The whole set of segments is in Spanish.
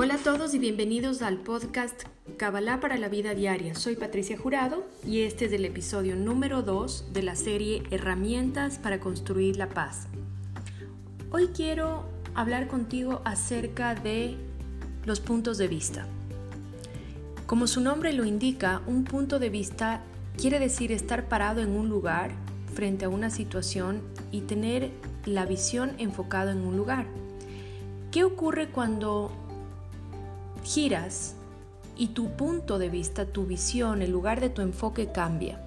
Hola a todos y bienvenidos al podcast Kabbalah para la vida diaria. Soy Patricia Jurado y este es el episodio número 2 de la serie Herramientas para construir la paz. Hoy quiero hablar contigo acerca de los puntos de vista. Como su nombre lo indica, un punto de vista quiere decir estar parado en un lugar frente a una situación y tener la visión enfocada en un lugar. ¿Qué ocurre cuando giras y tu punto de vista, tu visión, el lugar de tu enfoque cambia.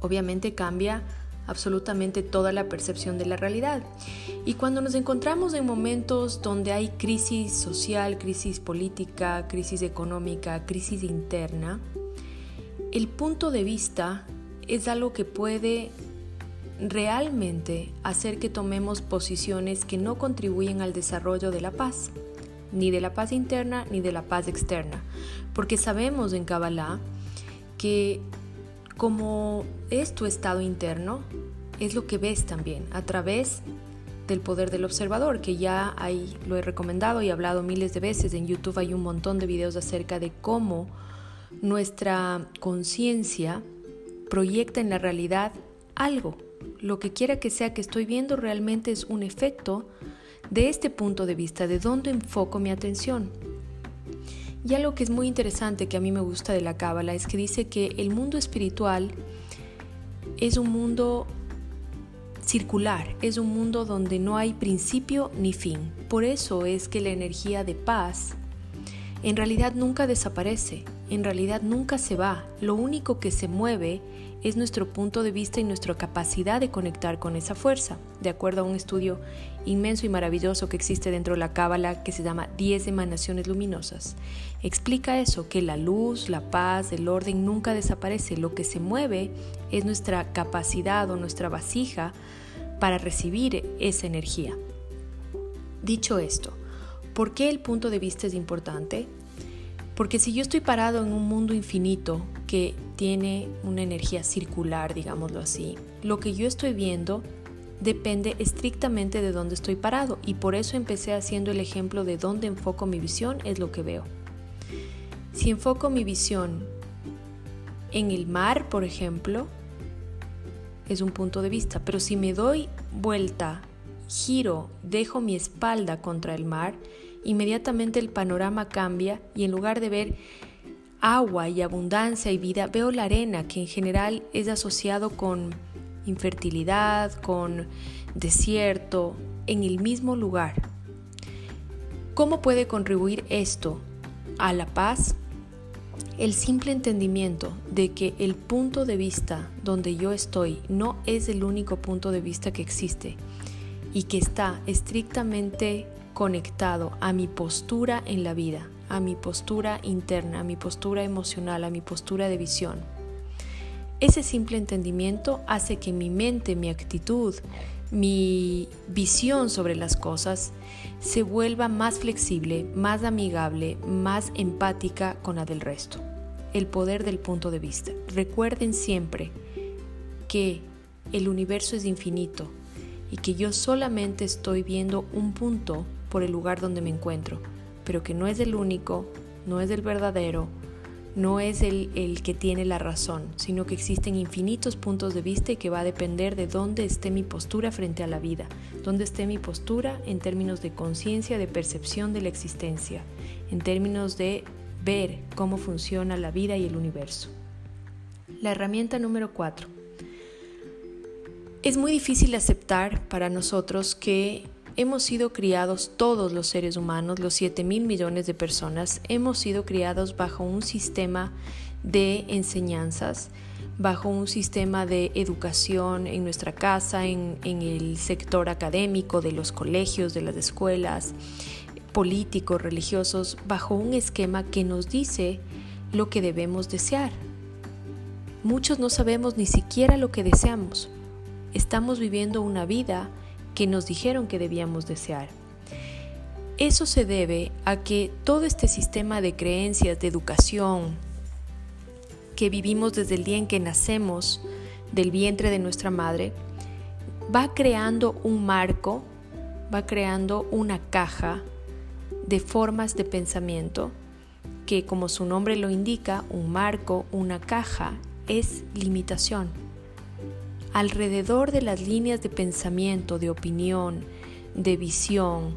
Obviamente cambia absolutamente toda la percepción de la realidad. Y cuando nos encontramos en momentos donde hay crisis social, crisis política, crisis económica, crisis interna, el punto de vista es algo que puede realmente hacer que tomemos posiciones que no contribuyen al desarrollo de la paz ni de la paz interna ni de la paz externa, porque sabemos en Kabbalah que como es tu estado interno, es lo que ves también a través del poder del observador, que ya hay, lo he recomendado y hablado miles de veces. En YouTube hay un montón de videos acerca de cómo nuestra conciencia proyecta en la realidad algo. Lo que quiera que sea que estoy viendo realmente es un efecto de este punto de vista, de dónde enfoco mi atención. Y algo que es muy interesante que a mí me gusta de la Cábala es que dice que el mundo espiritual es un mundo circular, es un mundo donde no hay principio ni fin. Por eso es que la energía de paz en realidad nunca desaparece, en realidad nunca se va, lo único que se mueve es nuestro punto de vista y nuestra capacidad de conectar con esa fuerza, de acuerdo a un estudio inmenso y maravilloso que existe dentro de la Cábala que se llama 10 emanaciones luminosas. Explica eso, que la luz, la paz, el orden nunca desaparece, lo que se mueve es nuestra capacidad o nuestra vasija para recibir esa energía. Dicho esto, ¿por qué el punto de vista es importante? Porque si yo estoy parado en un mundo infinito que tiene una energía circular, digámoslo así, lo que yo estoy viendo depende estrictamente de dónde estoy parado y por eso empecé haciendo el ejemplo de dónde enfoco mi visión es lo que veo. Si enfoco mi visión en el mar, por ejemplo, es un punto de vista, pero si me doy vuelta, giro, dejo mi espalda contra el mar, inmediatamente el panorama cambia y en lugar de ver agua y abundancia y vida, veo la arena que en general es asociado con infertilidad, con desierto, en el mismo lugar. ¿Cómo puede contribuir esto a la paz? El simple entendimiento de que el punto de vista donde yo estoy no es el único punto de vista que existe y que está estrictamente conectado a mi postura en la vida, a mi postura interna, a mi postura emocional, a mi postura de visión. Ese simple entendimiento hace que mi mente, mi actitud, mi visión sobre las cosas se vuelva más flexible, más amigable, más empática con la del resto. El poder del punto de vista. Recuerden siempre que el universo es infinito y que yo solamente estoy viendo un punto por el lugar donde me encuentro, pero que no es el único, no es el verdadero, no es el, el, que tiene la razón, sino que existen infinitos puntos de vista y que va a depender de dónde esté mi postura frente a la vida, dónde esté mi postura en términos de conciencia, de percepción de la existencia, en términos de ver cómo funciona la vida y el universo. La herramienta número 4. Es muy difícil aceptar para nosotros que hemos sido criados todos los seres humanos, los 7 mil millones de personas, hemos sido criados bajo un sistema de enseñanzas, bajo un sistema de educación en nuestra casa, en, en el sector académico, de los colegios, de las escuelas, políticos, religiosos, bajo un esquema que nos dice lo que debemos desear. Muchos no sabemos ni siquiera lo que deseamos. Estamos viviendo una vida que nos dijeron que debíamos desear. Eso se debe a que todo este sistema de creencias, de educación, que vivimos desde el día en que nacemos del vientre de nuestra madre, va creando un marco, va creando una caja de formas de pensamiento que, como su nombre lo indica, un marco, una caja, es limitación. Alrededor de las líneas de pensamiento, de opinión, de visión,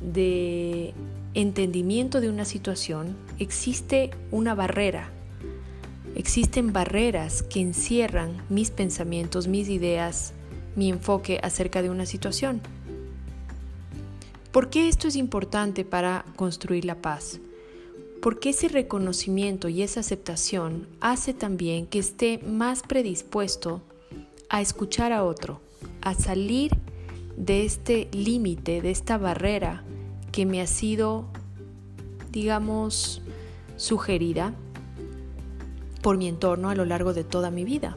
de entendimiento de una situación, existe una barrera. Existen barreras que encierran mis pensamientos, mis ideas, mi enfoque acerca de una situación. ¿Por qué esto es importante para construir la paz? Porque ese reconocimiento y esa aceptación hace también que esté más predispuesto a escuchar a otro, a salir de este límite, de esta barrera que me ha sido, digamos, sugerida por mi entorno a lo largo de toda mi vida,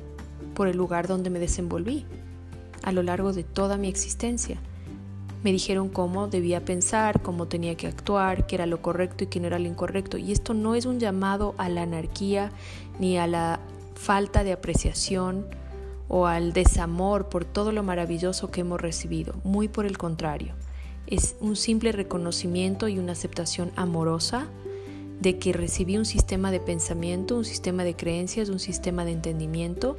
por el lugar donde me desenvolví a lo largo de toda mi existencia. Me dijeron cómo debía pensar, cómo tenía que actuar, qué era lo correcto y qué no era lo incorrecto. Y esto no es un llamado a la anarquía ni a la falta de apreciación o al desamor por todo lo maravilloso que hemos recibido. Muy por el contrario. Es un simple reconocimiento y una aceptación amorosa de que recibí un sistema de pensamiento, un sistema de creencias, un sistema de entendimiento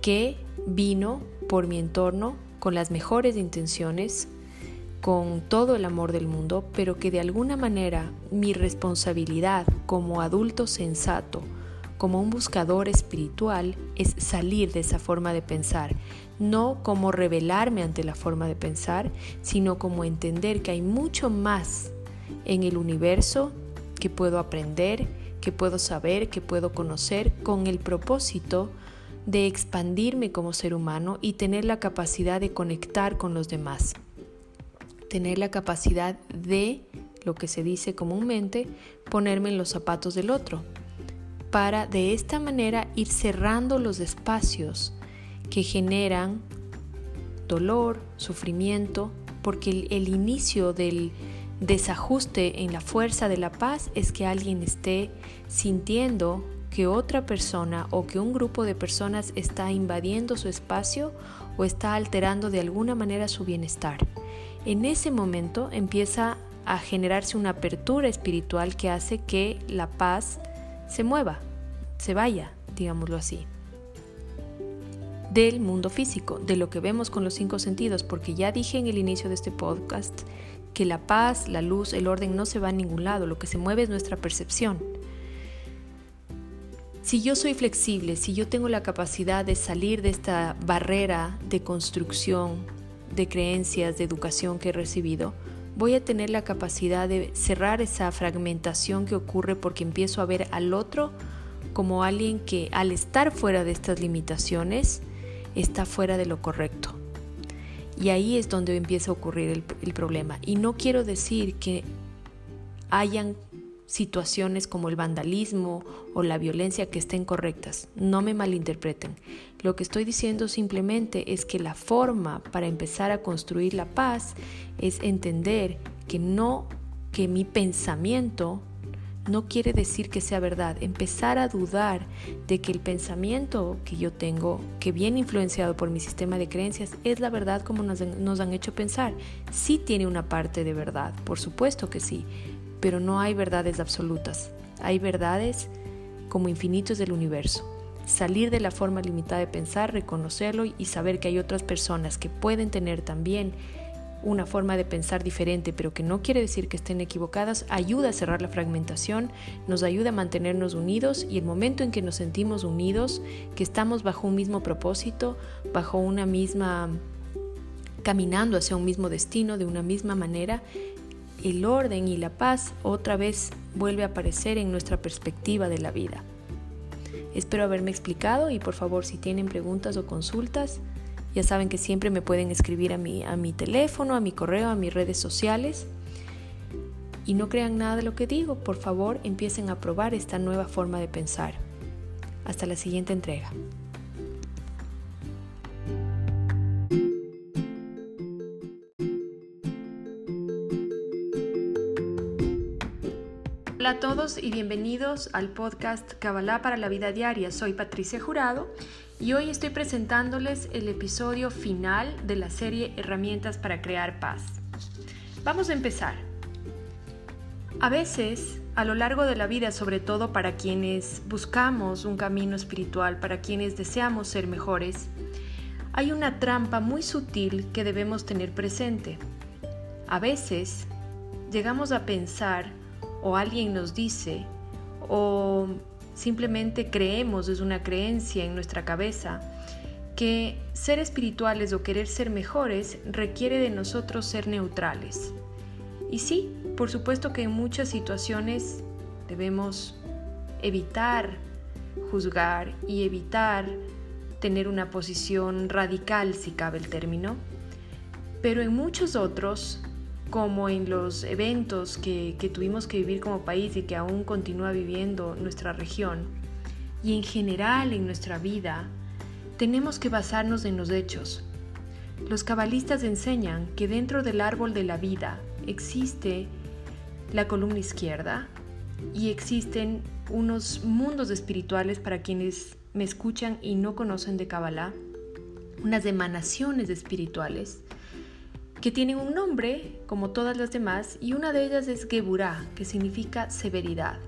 que vino por mi entorno con las mejores intenciones, con todo el amor del mundo, pero que de alguna manera mi responsabilidad como adulto sensato, como un buscador espiritual, es salir de esa forma de pensar, no como revelarme ante la forma de pensar, sino como entender que hay mucho más en el universo que puedo aprender, que puedo saber, que puedo conocer, con el propósito de expandirme como ser humano y tener la capacidad de conectar con los demás. Tener la capacidad de, lo que se dice comúnmente, ponerme en los zapatos del otro, para de esta manera ir cerrando los espacios que generan dolor, sufrimiento, porque el, inicio del desajuste en la fuerza de la paz es que alguien esté sintiendo que otra persona o que un grupo de personas está invadiendo su espacio o está alterando de alguna manera su bienestar. En ese momento empieza a generarse una apertura espiritual que hace que la paz se mueva, se vaya, digámoslo así, del mundo físico, de lo que vemos con los cinco sentidos, porque ya dije en el inicio de este podcast que la paz, la luz, el orden no se va a ningún lado, lo que se mueve es nuestra percepción. Si yo soy flexible, si yo tengo la capacidad de salir de esta barrera de construcción, de creencias, de educación que he recibido, voy a tener la capacidad de cerrar esa fragmentación que ocurre porque empiezo a ver al otro como alguien que al estar fuera de estas limitaciones está fuera de lo correcto. Y ahí es donde empieza a ocurrir el, problema. Y no quiero decir que hayan situaciones como el vandalismo o la violencia que estén correctas. No me malinterpreten. Lo que estoy diciendo simplemente es que la forma para empezar a construir la paz es entender que no, que mi pensamiento no quiere decir que sea verdad. Empezar a dudar de que el pensamiento que yo tengo, que viene influenciado por mi sistema de creencias, es la verdad como nos, nos han hecho pensar. Sí tiene una parte de verdad, por supuesto que sí, pero no hay verdades absolutas. Hay verdades como infinitos del universo. Salir de la forma limitada de pensar, reconocerlo y saber que hay otras personas que pueden tener también una forma de pensar diferente, pero que no quiere decir que estén equivocadas, ayuda a cerrar la fragmentación, nos ayuda a mantenernos unidos y el momento en que nos sentimos unidos, que estamos bajo un mismo propósito, bajo una misma caminando hacia un mismo destino de una misma manera, el orden y la paz otra vez vuelve a aparecer en nuestra perspectiva de la vida. Espero haberme explicado y por favor si tienen preguntas o consultas, ya saben que siempre me pueden escribir a mi, a mi teléfono, a mi correo, a mis redes sociales. Y no crean nada de lo que digo, por favor empiecen a probar esta nueva forma de pensar. Hasta la siguiente entrega. Hola a todos y bienvenidos al podcast Kabbalah para la vida diaria. Soy Patricia Jurado y hoy estoy presentándoles el episodio final de la serie Herramientas para crear paz. Vamos a empezar. A veces, a lo largo de la vida, sobre todo para quienes buscamos un camino espiritual, para quienes deseamos ser mejores, hay una trampa muy sutil que debemos tener presente. A veces llegamos a pensar o alguien nos dice o simplemente creemos, es una creencia en nuestra cabeza, que ser espirituales o querer ser mejores requiere de nosotros ser neutrales. Y sí, por supuesto que en muchas situaciones debemos evitar juzgar y evitar tener una posición radical, si cabe el término, pero en muchos otros, como en los eventos que, que tuvimos que vivir como país y que aún continúa viviendo nuestra región, y en general en nuestra vida, tenemos que basarnos en los hechos. Los cabalistas enseñan que dentro del árbol de la vida existe la columna izquierda y existen unos mundos espirituales para quienes me escuchan y no conocen de Kabbalah, unas emanaciones espirituales que tienen un nombre como todas las demás y una de ellas es Geburah, que significa severidad.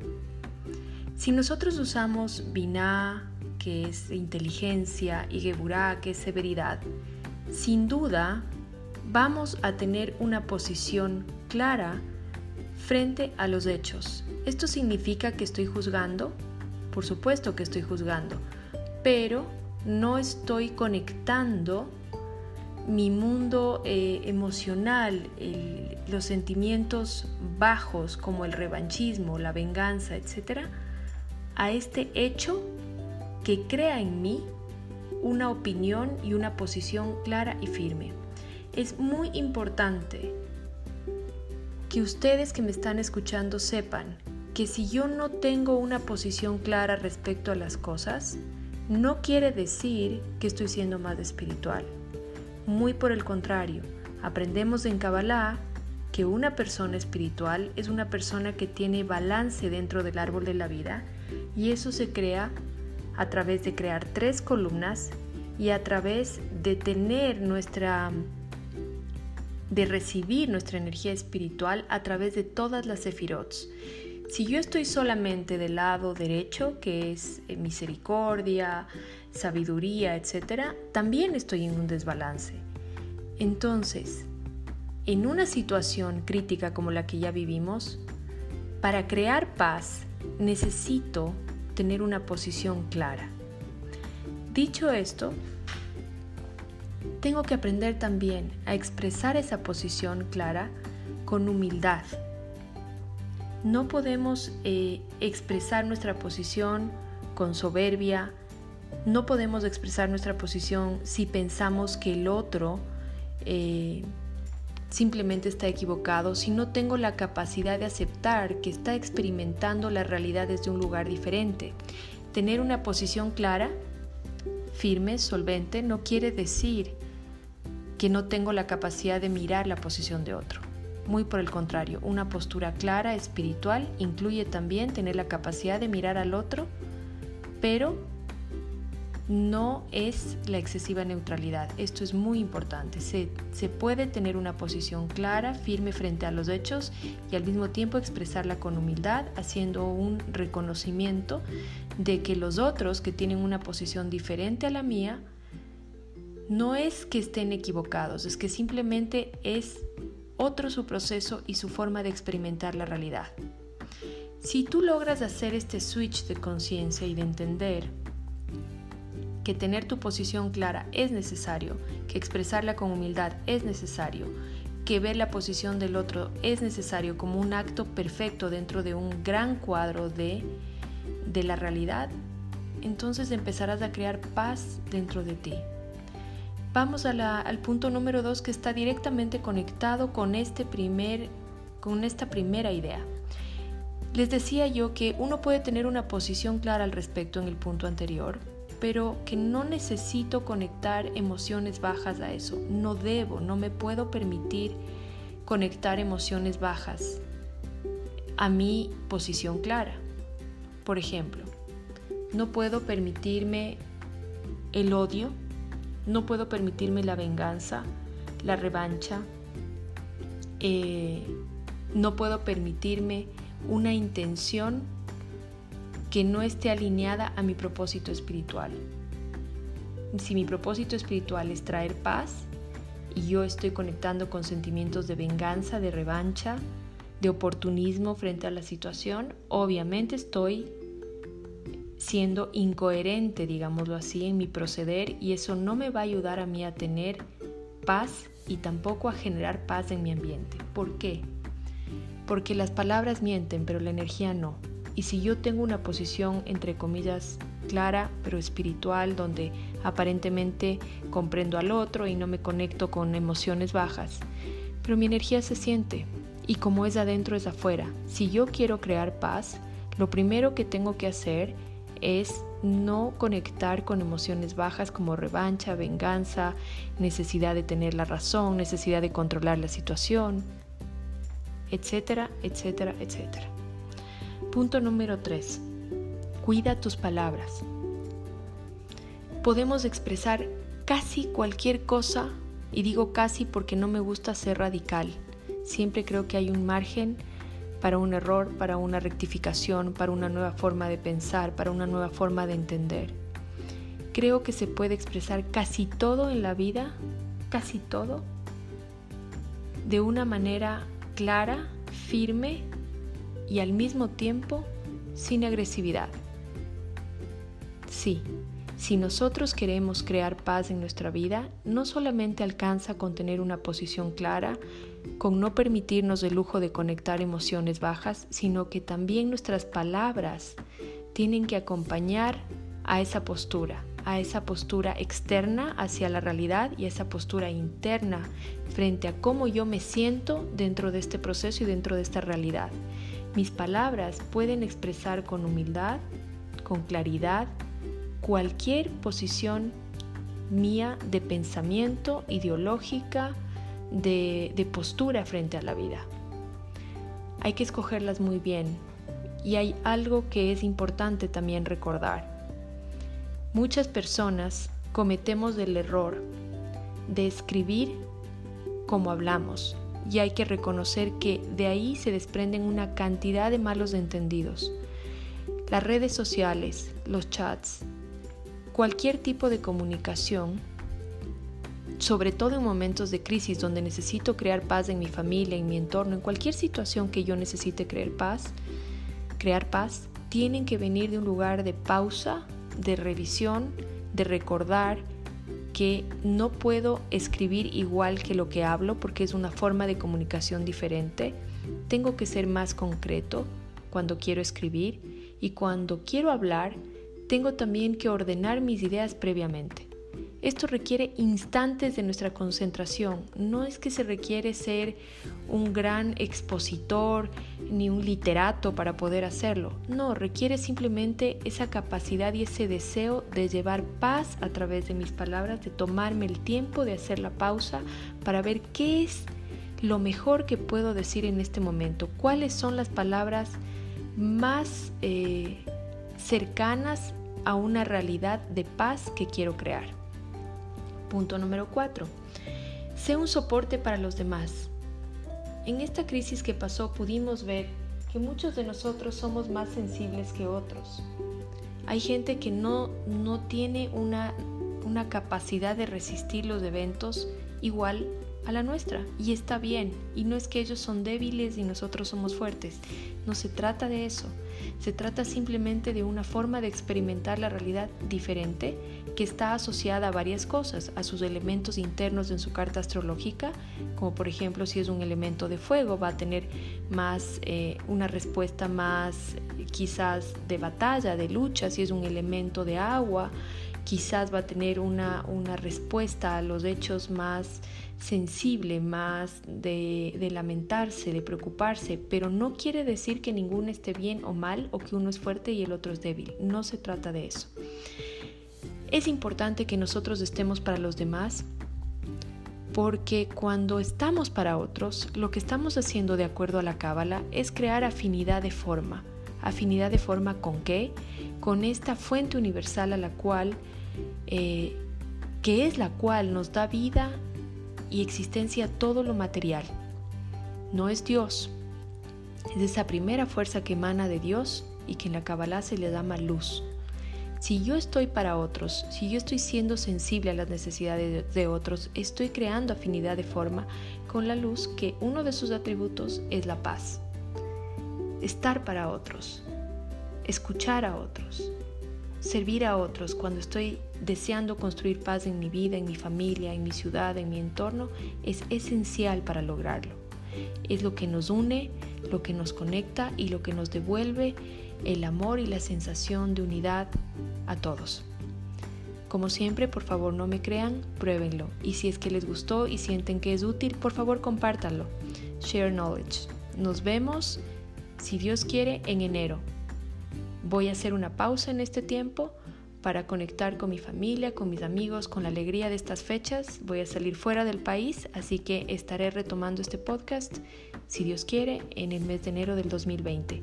Si nosotros usamos Binah, que es inteligencia, y Geburah, que es severidad, sin duda vamos a tener una posición clara frente a los hechos. ¿Esto significa que estoy juzgando? Por supuesto que estoy juzgando, pero no estoy conectando mi mundo eh, emocional, los sentimientos bajos como el revanchismo, la venganza, etc., a este hecho que crea en mí una opinión y una posición clara y firme. Es muy importante que ustedes que me están escuchando sepan que si yo no tengo una posición clara respecto a las cosas, no quiere decir que estoy siendo más espiritual. Muy por el contrario, aprendemos en Kabbalah que una persona espiritual es una persona que tiene balance dentro del árbol de la vida y eso se crea a través de crear tres columnas y a través de tener nuestra de recibir nuestra energía espiritual a través de todas las sefirots. Si yo estoy solamente del lado derecho, que es eh, misericordia, sabiduría, etc., también estoy en un desbalance. Entonces, en una situación crítica como la que ya vivimos, para crear paz necesito tener una posición clara. Dicho esto, tengo que aprender también a expresar esa posición clara con humildad. No podemos eh, expresar nuestra posición con soberbia, no podemos expresar nuestra posición si pensamos que el otro eh, simplemente está equivocado, si no tengo la capacidad de aceptar que está experimentando la realidad desde un lugar diferente. Tener una posición clara, firme, solvente, no quiere decir que no tengo la capacidad de mirar la posición de otro. Muy por el contrario, una postura clara, espiritual, incluye también tener la capacidad de mirar al otro, pero no es la excesiva neutralidad. Esto es muy importante. Se, puede tener una posición clara, firme frente a los hechos y al mismo tiempo expresarla con humildad, haciendo un reconocimiento de que los otros que tienen una posición diferente a la mía no es que estén equivocados, es que simplemente es otro su proceso y su forma de experimentar la realidad. Si tú logras hacer este switch de conciencia y de entender que tener tu posición clara es necesario, que expresarla con humildad es necesario, que ver la posición del otro es necesario como un acto perfecto dentro de un gran cuadro de, de la realidad, entonces empezarás a crear paz dentro de ti. Vamos al punto número dos que está directamente conectado con, este primer, con esta primera idea. Les decía yo que uno puede tener una posición clara al respecto en el punto anterior, pero que no necesito conectar emociones bajas a eso. No debo, no me puedo permitir conectar emociones bajas a mi posición clara. Por ejemplo, no puedo permitirme el odio no puedo permitirme la venganza, la revancha, eh, No puedo permitirme una intención que no esté alineada a mi propósito espiritual. Si mi propósito espiritual es traer paz y yo estoy conectando con sentimientos de venganza, de revancha, de oportunismo frente a la situación, obviamente estoy siendo incoherente, digámoslo así, en mi proceder y eso no me va a ayudar a mí a tener paz y tampoco a generar paz en mi ambiente. ¿Por qué? Porque las palabras mienten, pero la energía no. Y si yo tengo una posición, entre comillas, clara, pero espiritual, donde aparentemente comprendo al otro y no me conecto con emociones bajas, pero mi energía se siente, y como es adentro es afuera. Si yo quiero crear paz, lo primero que tengo que hacer es no conectar con emociones bajas como revancha, venganza, necesidad de tener la razón, necesidad de controlar la situación, etcétera, etcétera, etcétera. Punto número 3. Cuida tus palabras. Podemos expresar casi cualquier cosa, y digo casi porque no me gusta ser radical. Siempre creo que hay un margen para un error, para una rectificación, para una nueva forma de pensar, para una nueva forma de entender. Creo que se puede expresar casi todo en la vida, casi todo, de una manera clara, firme y al mismo tiempo sin agresividad. Sí, si nosotros queremos crear paz en nuestra vida, no solamente alcanza con tener una posición clara, con no permitirnos el lujo de conectar emociones bajas, sino que también nuestras palabras tienen que acompañar a esa postura, a esa postura externa hacia la realidad y a esa postura interna frente a cómo yo me siento dentro de este proceso y dentro de esta realidad. Mis palabras pueden expresar con humildad, con claridad, cualquier posición mía de pensamiento, ideológica, de, postura frente a la vida. Hay que escogerlas muy bien y hay algo que es importante también recordar. Muchas personas cometemos el error de escribir como hablamos y hay que reconocer que de ahí se desprenden una cantidad de malos entendidos. Las redes sociales, los chats, cualquier tipo de comunicación sobre todo en momentos de crisis donde necesito crear paz en mi familia, en mi entorno, en cualquier situación que yo necesite crear paz, crear paz, tienen que venir de un lugar de pausa, de revisión, de recordar que no puedo escribir igual que lo que hablo porque es una forma de comunicación diferente. Tengo que ser más concreto cuando quiero escribir y cuando quiero hablar, tengo también que ordenar mis ideas previamente. Esto requiere instantes de nuestra concentración. No es que se requiere ser un gran expositor ni un literato para poder hacerlo. No, requiere simplemente esa capacidad y ese deseo de llevar paz a través de mis palabras, de tomarme el tiempo de hacer la pausa para ver qué es lo mejor que puedo decir en este momento, cuáles son las palabras más eh, cercanas a una realidad de paz que quiero crear. Punto número 4. Sé un soporte para los demás. En esta crisis que pasó pudimos ver que muchos de nosotros somos más sensibles que otros. Hay gente que no, no tiene una, una capacidad de resistir los eventos igual a la nuestra y está bien y no es que ellos son débiles y nosotros somos fuertes no se trata de eso se trata simplemente de una forma de experimentar la realidad diferente que está asociada a varias cosas a sus elementos internos en su carta astrológica como por ejemplo si es un elemento de fuego va a tener más eh, una respuesta más quizás de batalla de lucha si es un elemento de agua quizás va a tener una, una respuesta a los hechos más sensible, más de, de, lamentarse, de preocuparse, pero no quiere decir que ninguno esté bien o mal o que uno es fuerte y el otro es débil. No se trata de eso. Es importante que nosotros estemos para los demás porque cuando estamos para otros, lo que estamos haciendo de acuerdo a la cábala es crear afinidad de forma. ¿Afinidad de forma con qué? Con esta fuente universal a la cual eh, que es la cual nos da vida y existencia todo lo material. No es Dios, Es esa primera fuerza que emana de Dios y que en la Kabbalah se le llama luz. Si yo estoy para otros, si yo estoy siendo sensible a las necesidades de otros, estoy creando afinidad de forma con la luz que uno de sus atributos es la paz. Estar para otros, escuchar a otros, servir a otros cuando estoy deseando construir paz en mi vida, en mi familia, en mi ciudad, en mi entorno, es esencial para lograrlo. Es lo que nos une, lo que nos conecta y lo que nos devuelve el amor y la sensación de unidad a todos. Como siempre, por favor no me crean, pruébenlo. Y si es que les gustó y sienten que es útil, por favor compártanlo. Share knowledge. Nos vemos, si Dios quiere, en enero. Voy a hacer una pausa en este tiempo para conectar con mi familia, con mis amigos, con la alegría de estas fechas. Voy a salir fuera del país, así que estaré retomando este podcast, si Dios quiere, en el mes de enero del 2020.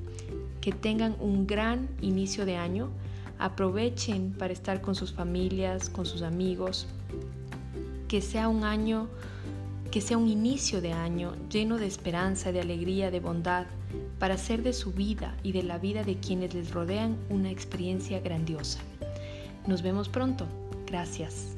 Que tengan un gran inicio de año. Aprovechen para estar con sus familias, con sus amigos. Que sea un año, que sea un inicio de año lleno de esperanza, de alegría, de bondad, para hacer de su vida y de la vida de quienes les rodean una experiencia grandiosa. Nos vemos pronto. Gracias.